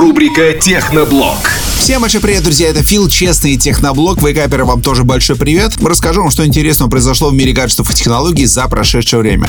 Рубрика «Техноблог». Всем большой привет, друзья, это Фил, честный техноблог. Вейкаперы, вам тоже большой привет. Расскажу вам, что интересного произошло в мире гаджетов и технологий за прошедшее время.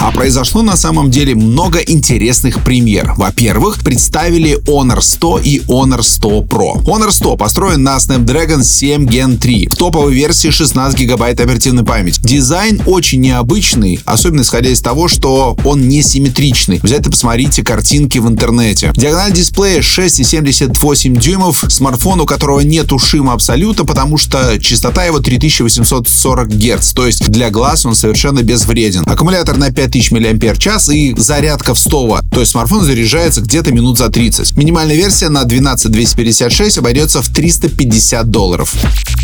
А произошло на самом деле много интересных премьер. Во-первых, представили Honor 100 и Honor 100 Pro. Honor 100 построен на Snapdragon 7 Gen 3. В топовой версии 16 гигабайт оперативной памяти. Дизайн очень необычный, особенно исходя из того, что он не симметричный. Взять и посмотрите картинки в интернете. Диагональ дисплея 6,78 дюймов, смартфон, у которого нет ушима абсолютно, потому что частота его 3840 Гц, то есть для глаз он совершенно безвреден. Аккумулятор на 5000 мАч и зарядка в 100 Вт, то есть смартфон заряжается где-то минут за 30. Минимальная версия на 12256 обойдется в 350 долларов.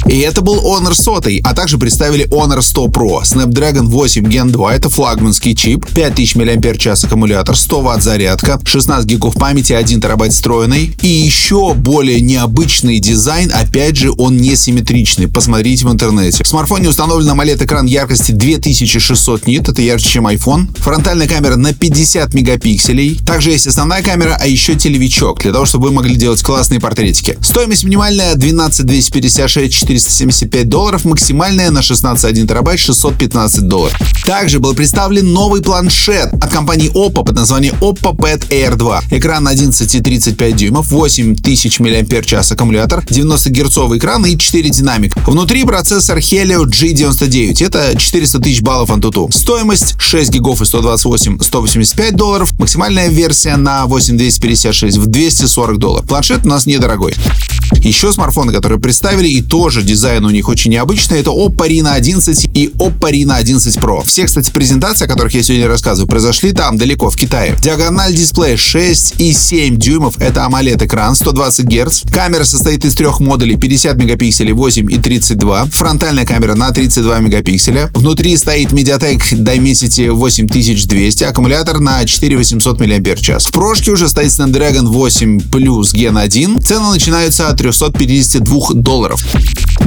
И это был Honor 100, а также представили Honor 100 Pro, Snapdragon 8 Gen 2, это флагманский чип, 5000 мАч аккумулятор, 100 Вт зарядка, 16 гигов памяти, 1 терабайт встроенный и еще более не необычный дизайн, опять же, он не симметричный. Посмотрите в интернете. В смартфоне установлен AMOLED-экран яркости 2600 нит, это ярче, чем iPhone. Фронтальная камера на 50 мегапикселей. Также есть основная камера, а еще телевичок, для того, чтобы вы могли делать классные портретики. Стоимость минимальная 12 256 475 долларов, максимальная на 16 1 терабайт 615 долларов. Также был представлен новый планшет от компании Oppo под названием Oppo Pad Air 2. Экран 11,35 дюймов, 8000 мАч час аккумулятор, 90 герцовый экран и 4 динамик. Внутри процессор Helio G99. Это 400 тысяч баллов Antutu. Стоимость 6 гигов и 128 185 долларов. Максимальная версия на 8256 в 240 долларов. Планшет у нас недорогой. Еще смартфоны, которые представили, и тоже дизайн у них очень необычный, это Oppo Reno 11 и Oppo Reno 11 Pro. Все, кстати, презентации, о которых я сегодня рассказываю, произошли там, далеко, в Китае. Диагональ дисплея 6,7 дюймов, это AMOLED-экран, 120 Гц. Камера состоит из трех модулей 50 мегапикселей, 8 и 32. Фронтальная камера на 32 мегапикселя. Внутри стоит Mediatek Dimensity 8200, аккумулятор на 4800 мАч. В прошке уже стоит Snapdragon 8 Plus Gen 1. Цены начинаются от 352 долларов.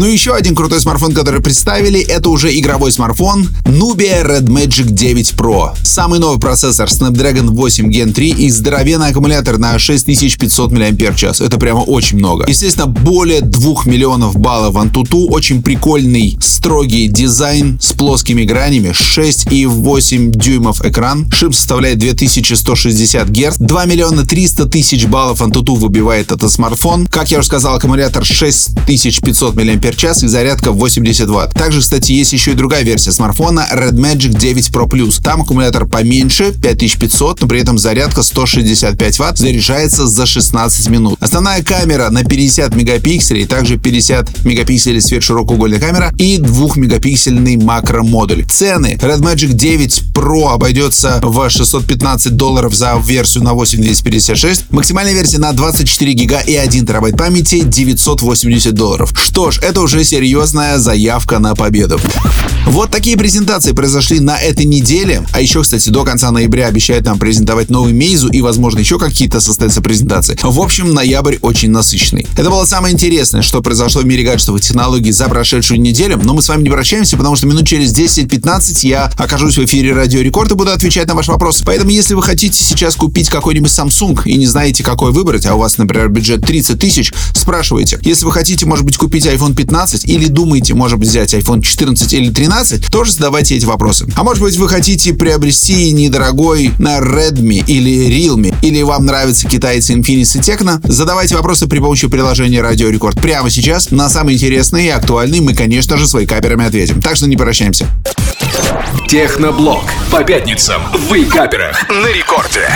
Ну и еще один крутой смартфон, который представили, это уже игровой смартфон Nubia Red Magic 9 Pro. Самый новый процессор Snapdragon 8 Gen 3 и здоровенный аккумулятор на 6500 мАч. Это прямо очень много. Естественно, более 2 миллионов баллов Antutu, очень прикольный строгий дизайн с плоскими гранями, 6,8 дюймов экран, шип составляет 2160 Гц, 2 миллиона 300 тысяч баллов Antutu выбивает этот смартфон. Как я уже сказал, аккумулятор 6500 мАч и зарядка 80 Вт. Также, кстати, есть еще и другая версия смартфона Red Magic 9 Pro Plus. Там аккумулятор поменьше, 5500, но при этом зарядка 165 Вт, заряжается за 16 минут. Основная камера на 50 мегапикселей, также 50 мегапикселей сверхширокоугольная камера и 2-мегапиксельный макромодуль. Цены. Red Magic 9 Pro обойдется в 615 долларов за версию на 8256. Максимальная версия на 24 гига и 1 терабайт памяти 980 долларов. Что ж, это уже серьезная заявка на победу. Вот такие презентации произошли на этой неделе. А еще, кстати, до конца ноября обещают нам презентовать новый Мейзу и, возможно, еще какие-то состоятся презентации. В общем, ноябрь очень насыщенный. Это было самое интересное, что произошло в мире гаджетов и технологий за прошедшую неделю. Но мы с вами не прощаемся, потому что минут через 10-15 я окажусь в эфире Радио Рекорд и буду отвечать на ваши вопросы. Поэтому, если вы хотите сейчас купить какой-нибудь Samsung и не знаете, какой выбрать, а у вас, например, бюджет 30 тысяч, спрашивайте. Если вы хотите, может быть, купить iPhone 15 или думаете, может быть, взять iPhone 14 или 13, тоже задавайте эти вопросы. А может быть, вы хотите приобрести недорогой на Redmi или Realme, или вам нравятся китайцы Infinix и Tecno, задавайте вопросы при помощи приложения Радио Рекорд прямо сейчас. На самые интересные и актуальные мы, конечно же, своими каперами ответим. Так что не прощаемся. Техноблог. По пятницам в Вейкаперах на рекорде.